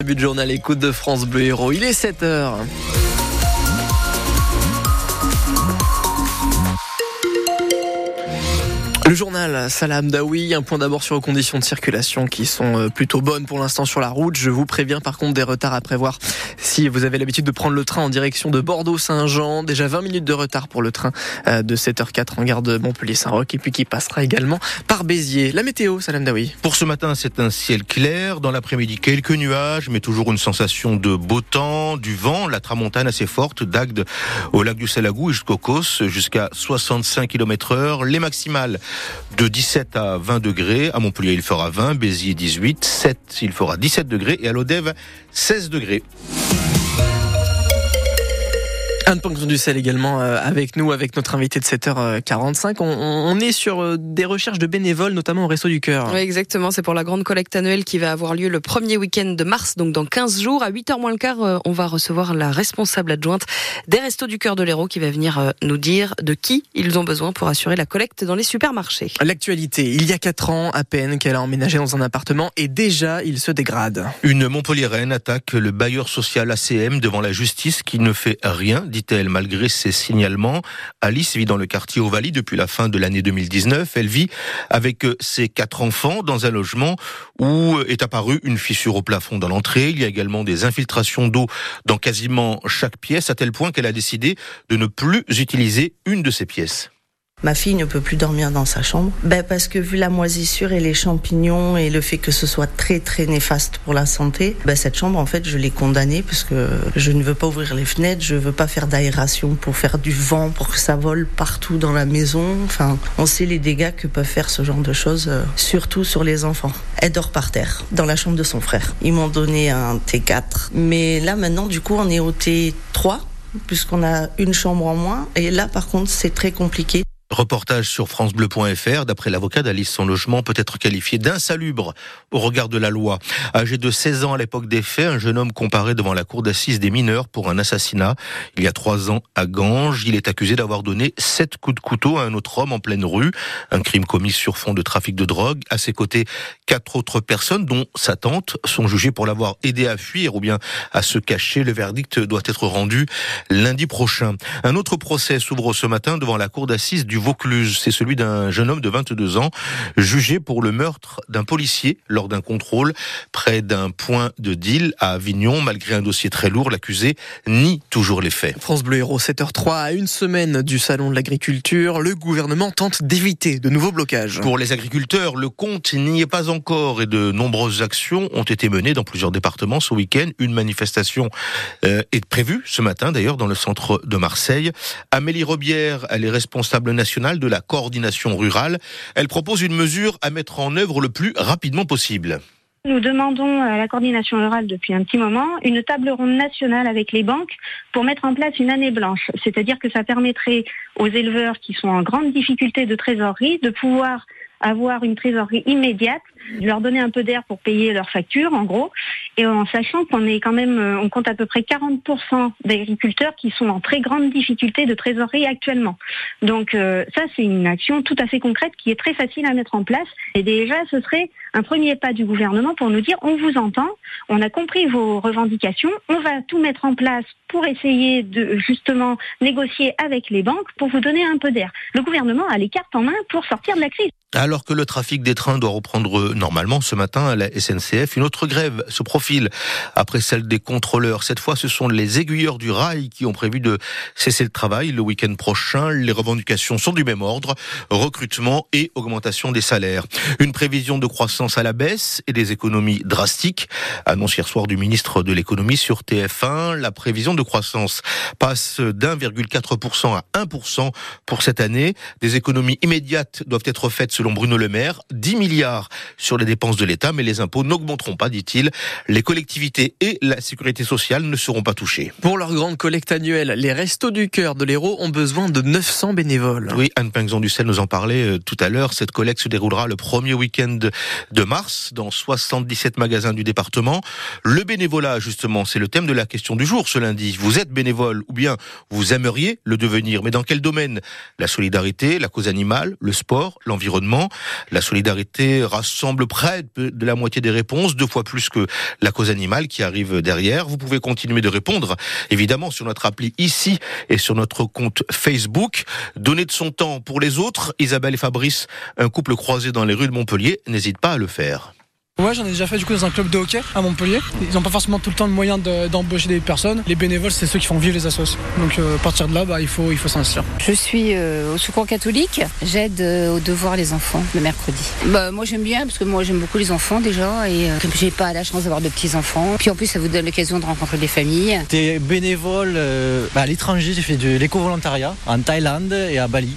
Début de journal écoute de France Bleu Héros, il est 7h. Le journal Salam Daoui, un point d'abord sur les conditions de circulation qui sont euh, plutôt bonnes pour l'instant sur la route. Je vous préviens par contre des retards à prévoir si vous avez l'habitude de prendre le train en direction de Bordeaux-Saint-Jean. Déjà 20 minutes de retard pour le train euh, de 7h04 en gare de Montpellier-Saint-Roch et puis qui passera également par Béziers. La météo, Salam Daoui. Pour ce matin, c'est un ciel clair. Dans l'après-midi, quelques nuages, mais toujours une sensation de beau temps, du vent, la tramontane assez forte, d'Agde au lac du Salagou et jusqu'au Causse, jusqu'à 65 km heure. Les maximales de 17 à 20 degrés. À Montpellier, il fera 20, Béziers 18, 7, il fera 17 degrés et à l'Odève 16 degrés. Anne Ponction du sel également euh, avec nous, avec notre invité de 7h45. On, on est sur euh, des recherches de bénévoles, notamment au Resto du Cœur. Oui, exactement. C'est pour la grande collecte annuelle qui va avoir lieu le premier week-end de mars, donc dans 15 jours. À 8h moins le quart, euh, on va recevoir la responsable adjointe des Restos du Cœur de l'Hérault qui va venir nous dire de qui ils ont besoin pour assurer la collecte dans les supermarchés. L'actualité, il y a 4 ans à peine qu'elle a emménagé dans un appartement et déjà il se dégrade. Une Montpelliéraine attaque le bailleur social ACM devant la justice qui ne fait rien malgré ses signalements. Alice vit dans le quartier Ovalie depuis la fin de l'année 2019. Elle vit avec euh, ses quatre enfants dans un logement où est apparue une fissure au plafond dans l'entrée. Il y a également des infiltrations d'eau dans quasiment chaque pièce, à tel point qu'elle a décidé de ne plus utiliser une de ces pièces. Ma fille ne peut plus dormir dans sa chambre. Ben parce que vu la moisissure et les champignons et le fait que ce soit très très néfaste pour la santé, ben cette chambre en fait je l'ai condamnée parce que je ne veux pas ouvrir les fenêtres, je veux pas faire d'aération pour faire du vent, pour que ça vole partout dans la maison. Enfin, on sait les dégâts que peuvent faire ce genre de choses, euh, surtout sur les enfants. Elle dort par terre dans la chambre de son frère. Ils m'ont donné un T4, mais là maintenant du coup on est au T3 puisqu'on a une chambre en moins et là par contre c'est très compliqué. Reportage sur francebleu.fr. D'après l'avocat d'Alice, son logement peut être qualifié d'insalubre au regard de la loi. Âgé de 16 ans à l'époque des faits, un jeune homme comparé devant la cour d'assises des mineurs pour un assassinat il y a trois ans à Ganges. Il est accusé d'avoir donné sept coups de couteau à un autre homme en pleine rue. Un crime commis sur fond de trafic de drogue. À ses côtés, quatre autres personnes, dont sa tante, sont jugées pour l'avoir aidé à fuir ou bien à se cacher. Le verdict doit être rendu lundi prochain. Un autre procès s'ouvre ce matin devant la cour d'assises du Vaucluse. C'est celui d'un jeune homme de 22 ans jugé pour le meurtre d'un policier lors d'un contrôle près d'un point de deal à Avignon. Malgré un dossier très lourd, l'accusé nie toujours les faits. France Bleu Héros 7h03 à une semaine du salon de l'agriculture, le gouvernement tente d'éviter de nouveaux blocages. Pour les agriculteurs, le compte n'y est pas encore et de nombreuses actions ont été menées dans plusieurs départements ce week-end. Une manifestation euh, est prévue ce matin d'ailleurs dans le centre de Marseille. Amélie Robière, elle est responsable nationale de la coordination rurale. Elle propose une mesure à mettre en œuvre le plus rapidement possible. Nous demandons à la coordination rurale depuis un petit moment une table ronde nationale avec les banques pour mettre en place une année blanche. C'est-à-dire que ça permettrait aux éleveurs qui sont en grande difficulté de trésorerie de pouvoir avoir une trésorerie immédiate, leur donner un peu d'air pour payer leurs factures, en gros, et en sachant qu'on est quand même, euh, on compte à peu près 40% d'agriculteurs qui sont en très grande difficulté de trésorerie actuellement. Donc euh, ça, c'est une action tout à fait concrète qui est très facile à mettre en place. Et déjà, ce serait un premier pas du gouvernement pour nous dire on vous entend, on a compris vos revendications, on va tout mettre en place pour essayer de justement négocier avec les banques pour vous donner un peu d'air. Le gouvernement a les cartes en main pour sortir de la crise. Alors que le trafic des trains doit reprendre normalement ce matin à la SNCF, une autre grève se profile après celle des contrôleurs. Cette fois, ce sont les aiguilleurs du rail qui ont prévu de cesser le travail le week-end prochain. Les revendications sont du même ordre, recrutement et augmentation des salaires. Une prévision de croissance à la baisse et des économies drastiques. Annonce hier soir du ministre de l'économie sur TF1. La prévision de croissance passe d'1,4% à 1% pour cette année. Des économies immédiates doivent être faites selon Bruno Le Maire, 10 milliards sur les dépenses de l'État, mais les impôts n'augmenteront pas, dit-il. Les collectivités et la sécurité sociale ne seront pas touchées. Pour leur grande collecte annuelle, les Restos du Cœur de l'Hérault ont besoin de 900 bénévoles. Oui, Anne Pinxon Ducel nous en parlait euh, tout à l'heure. Cette collecte se déroulera le premier week-end de mars dans 77 magasins du département. Le bénévolat, justement, c'est le thème de la question du jour ce lundi. Vous êtes bénévole ou bien vous aimeriez le devenir, mais dans quel domaine? La solidarité, la cause animale, le sport, l'environnement La solidarité rassemble près de la moitié des réponses, deux fois plus que la cause animale qui arrive derrière. Vous pouvez continuer de répondre, évidemment, sur notre appli ici et sur notre compte Facebook. Donner de son temps pour les autres. Isabelle et Fabrice, un couple croisé dans les rues de Montpellier, n'hésite pas à le faire. Ouais, j'en ai déjà fait du coup dans un club de hockey à Montpellier. Ils n'ont pas forcément tout le temps le moyen d'embaucher des personnes. Les bénévoles, c'est ceux qui font vivre les assos. Donc euh, à partir de là, bah, il faut, il faut s'inscrire. Je suis euh, au secours catholique. J'aide euh, au devoir les enfants le mercredi. Bah, moi j'aime bien parce que moi j'aime beaucoup les enfants déjà et comme j'ai pas la chance d'avoir de petits enfants. Puis en plus ça vous donne l'occasion de rencontrer des familles. T'es bénévole bah, à l'étranger. J'ai fait de l'éco-volontariat en Thaïlande et à Bali.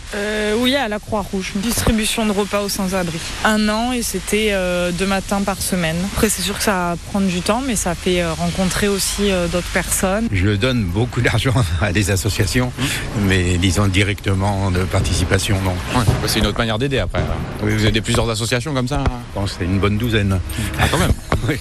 oui, à la Croix-Rouge. Distribution de repas aux sans-abri. Un an et c'était deux matins par semaine. Après, c'est sûr que ça va prendre du temps, mais ça fait euh, rencontrer aussi euh, d'autres personnes. Je donne beaucoup d'argent à des associations, mais disons directement de participation, non. c'est une autre manière d'aider après. Vous aidez plusieurs associations comme ça Je pense c'est une bonne douzaine. Ah, quand même.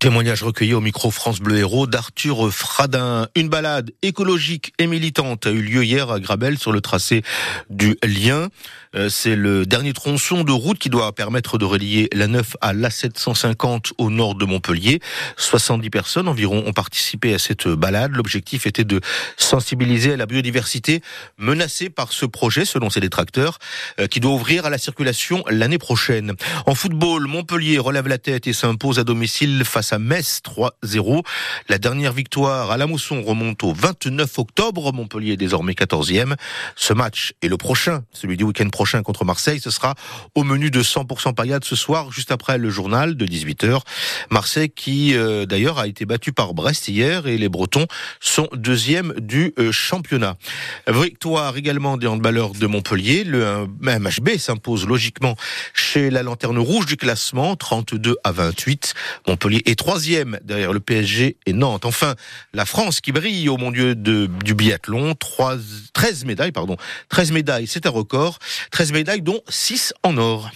Témoignage recueilli au micro France Bleu Héros d'Arthur Fradin. Une balade écologique et militante a eu lieu hier à Grabel sur le tracé du Lien. Euh, c'est le dernier tronçon de route qui doit permettre de relier la 9 à la 750 au nord de Montpellier. 70 personnes environ ont participé à cette balade. L'objectif était de sensibiliser à la biodiversité menacée par ce projet, selon ses détracteurs, euh, qui doit ouvrir à la circulation l'année prochaine. En football, Montpellier relève la tête et s'impose à domicile face à Metz 3-0. La dernière victoire à la Mousson remonte au 29 octobre. Montpellier est désormais 14e. Ce match et le prochain, celui du week-end prochain contre Marseille, ce sera au menu de 100% paillade ce soir, juste après le journal de 18h. Marseille qui euh, d'ailleurs a été battu par Brest hier et les Bretons sont deuxième du euh, championnat. Victoire également des handballeurs de Montpellier. Le MHB s'impose logiquement chez la lanterne rouge du classement, 32 à 28. Montpellier est troisième derrière le PSG et Nantes. Enfin, la France qui brille au mon Dieu de, du biathlon, 3, 13 médailles, pardon, 13 médailles, c'est un record, 13 médailles dont 6 en or.